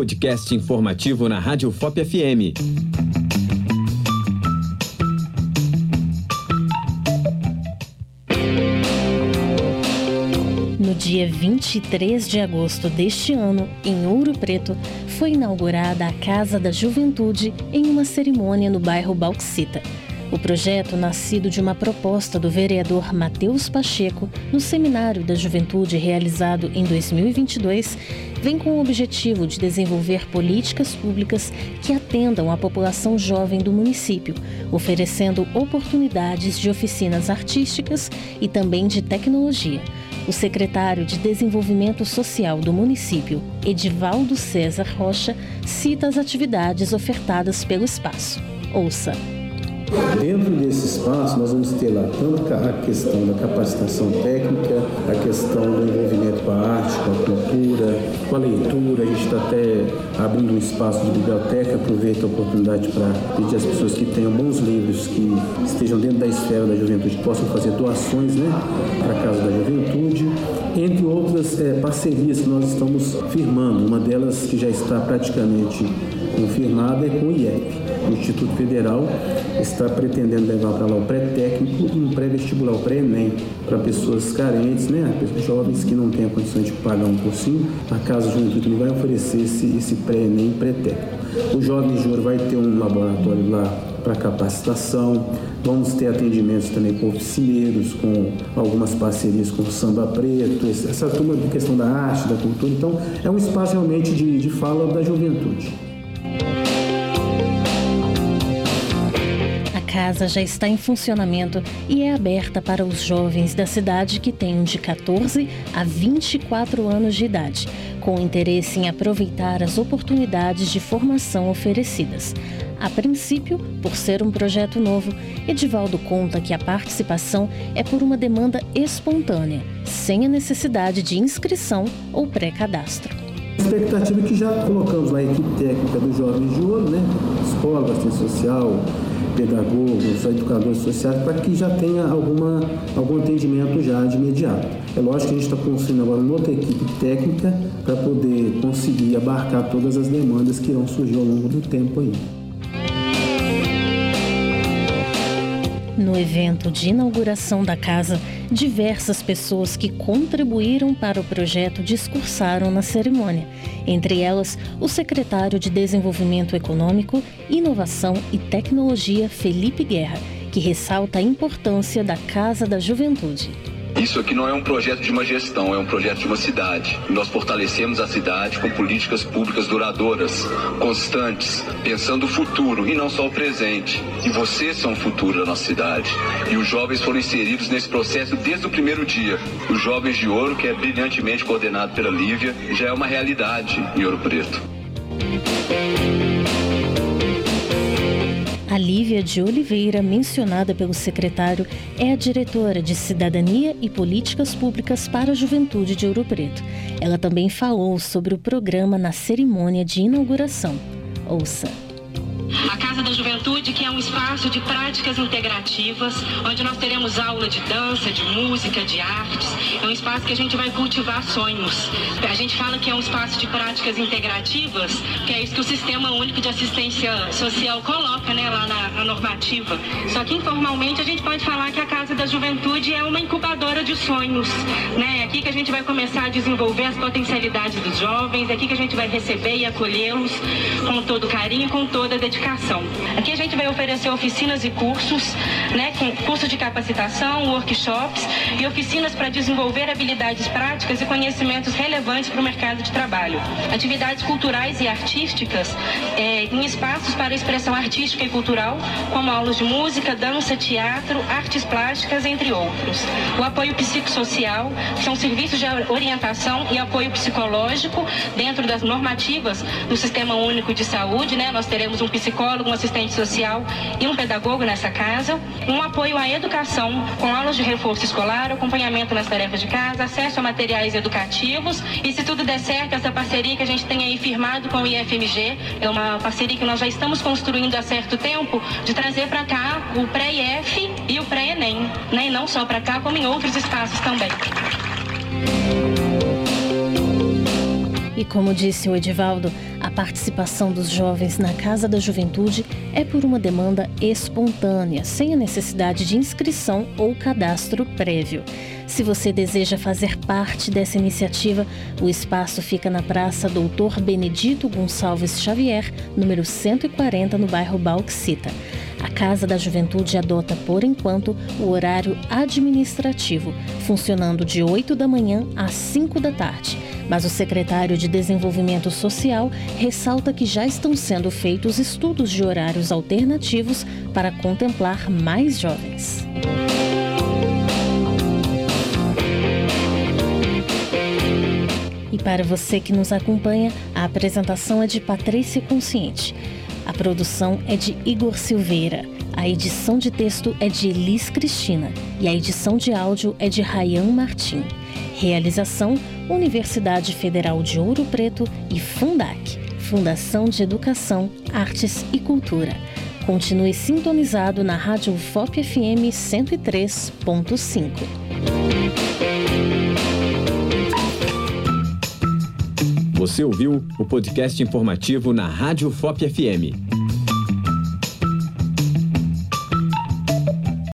podcast informativo na Rádio FOP FM. No dia 23 de agosto deste ano, em Ouro Preto, foi inaugurada a Casa da Juventude em uma cerimônia no bairro Bauxita. O projeto, nascido de uma proposta do vereador Matheus Pacheco no Seminário da Juventude realizado em 2022, vem com o objetivo de desenvolver políticas públicas que atendam à população jovem do município, oferecendo oportunidades de oficinas artísticas e também de tecnologia. O secretário de Desenvolvimento Social do município, Edivaldo César Rocha, cita as atividades ofertadas pelo espaço. Ouça. Dentro desse espaço, nós vamos ter lá tanto a questão da capacitação técnica, a questão do envolvimento com a arte, com a cultura, com a leitura. A gente está até abrindo um espaço de biblioteca. Aproveito a oportunidade para pedir às pessoas que tenham bons livros, que estejam dentro da esfera da juventude, possam fazer doações né, para a Casa da Juventude. Entre outras é, parcerias que nós estamos firmando. Uma delas que já está praticamente confirmada é com o IEP. O Instituto Federal está pretendendo levar para lá o pré-técnico e um pré-vestibular, o pré-ENEM, para pessoas carentes, né? jovens que não têm a condição de pagar um cursinho. A Casa Juventude vai oferecer esse, esse pré-ENEM pré-técnico. O Jovem Júnior vai ter um laboratório lá para capacitação. Vamos ter atendimentos também com oficineiros, com algumas parcerias com o Samba Preto, essa turma de questão da arte, da cultura. Então, é um espaço realmente de, de fala da juventude. Casa já está em funcionamento e é aberta para os jovens da cidade que tenham de 14 a 24 anos de idade, com interesse em aproveitar as oportunidades de formação oferecidas. A princípio, por ser um projeto novo, Edivaldo conta que a participação é por uma demanda espontânea, sem a necessidade de inscrição ou pré-cadastro. Expectativa que já colocamos a equipe técnica dos Jovens de Ouro, né? Escola, assistência social, pedagogos, educadores sociais, para que já tenha alguma, algum atendimento já de imediato. É lógico que a gente está construindo agora uma outra equipe técnica para poder conseguir abarcar todas as demandas que irão surgir ao longo do tempo aí. No evento de inauguração da casa, diversas pessoas que contribuíram para o projeto discursaram na cerimônia. Entre elas, o secretário de Desenvolvimento Econômico, Inovação e Tecnologia, Felipe Guerra, que ressalta a importância da Casa da Juventude. Isso aqui não é um projeto de uma gestão, é um projeto de uma cidade. nós fortalecemos a cidade com políticas públicas duradouras, constantes, pensando o futuro e não só o presente. E vocês são o futuro da nossa cidade. E os jovens foram inseridos nesse processo desde o primeiro dia. Os Jovens de Ouro, que é brilhantemente coordenado pela Lívia, já é uma realidade em Ouro Preto. A Lívia de Oliveira, mencionada pelo secretário, é a diretora de Cidadania e Políticas Públicas para a Juventude de Ouro Preto. Ela também falou sobre o programa na cerimônia de inauguração. Ouça espaço de práticas integrativas, onde nós teremos aula de dança, de música, de artes. É um espaço que a gente vai cultivar sonhos. A gente fala que é um espaço de práticas integrativas, que é isso que o Sistema Único de Assistência Social coloca né, lá na, na normativa. Só que informalmente a gente pode falar que a Casa da Juventude é uma incubadora de sonhos. Né? É aqui que a gente vai começar a desenvolver as potencialidades dos jovens, é aqui que a gente vai receber e acolhê-los com todo carinho, com toda dedicação. Aqui a gente vai oferecer oficinas e cursos, né, com curso de capacitação, workshops e oficinas para desenvolver habilidades práticas e conhecimentos relevantes para o mercado de trabalho. Atividades culturais e artísticas é, em espaços para expressão artística e cultural, como aulas de música, dança, teatro, artes plásticas, entre outros. O apoio psicossocial, são serviços de orientação e apoio psicológico dentro das normativas do Sistema Único de Saúde, né? Nós teremos um psicólogo, um assistente social e um pedagogo nessa casa, um apoio à educação com aulas de reforço escolar, acompanhamento nas tarefas de casa, acesso a materiais educativos e se tudo der certo, essa parceria que a gente tem aí firmado com o IFMG, é uma parceria que nós já estamos construindo há certo tempo, de trazer para cá o pré-IF e o pré-ENEM, né? E não só para cá, como em outros espaços também. E como disse o Edivaldo, A participação dos jovens na Casa da Juventude é por uma demanda espontânea, sem a necessidade de inscrição ou cadastro prévio. Se você deseja fazer parte dessa iniciativa, o espaço fica na Praça Doutor Benedito Gonçalves Xavier, número 140, no bairro Bauxita. A Casa da Juventude adota, por enquanto, o horário administrativo, funcionando de 8 da manhã às 5 da tarde. Mas o secretário de Desenvolvimento Social ressalta que já estão sendo feitos estudos de horários alternativos para contemplar mais jovens. E para você que nos acompanha, a apresentação é de Patrícia Consciente. A produção é de Igor Silveira. A edição de texto é de Elis Cristina e a edição de áudio é de Rayan Martim. Realização: Universidade Federal de Ouro Preto e Fundac, Fundação de Educação, Artes e Cultura. Continue sintonizado na Rádio FOP FM 103.5. Você ouviu o podcast informativo na Rádio FOP FM.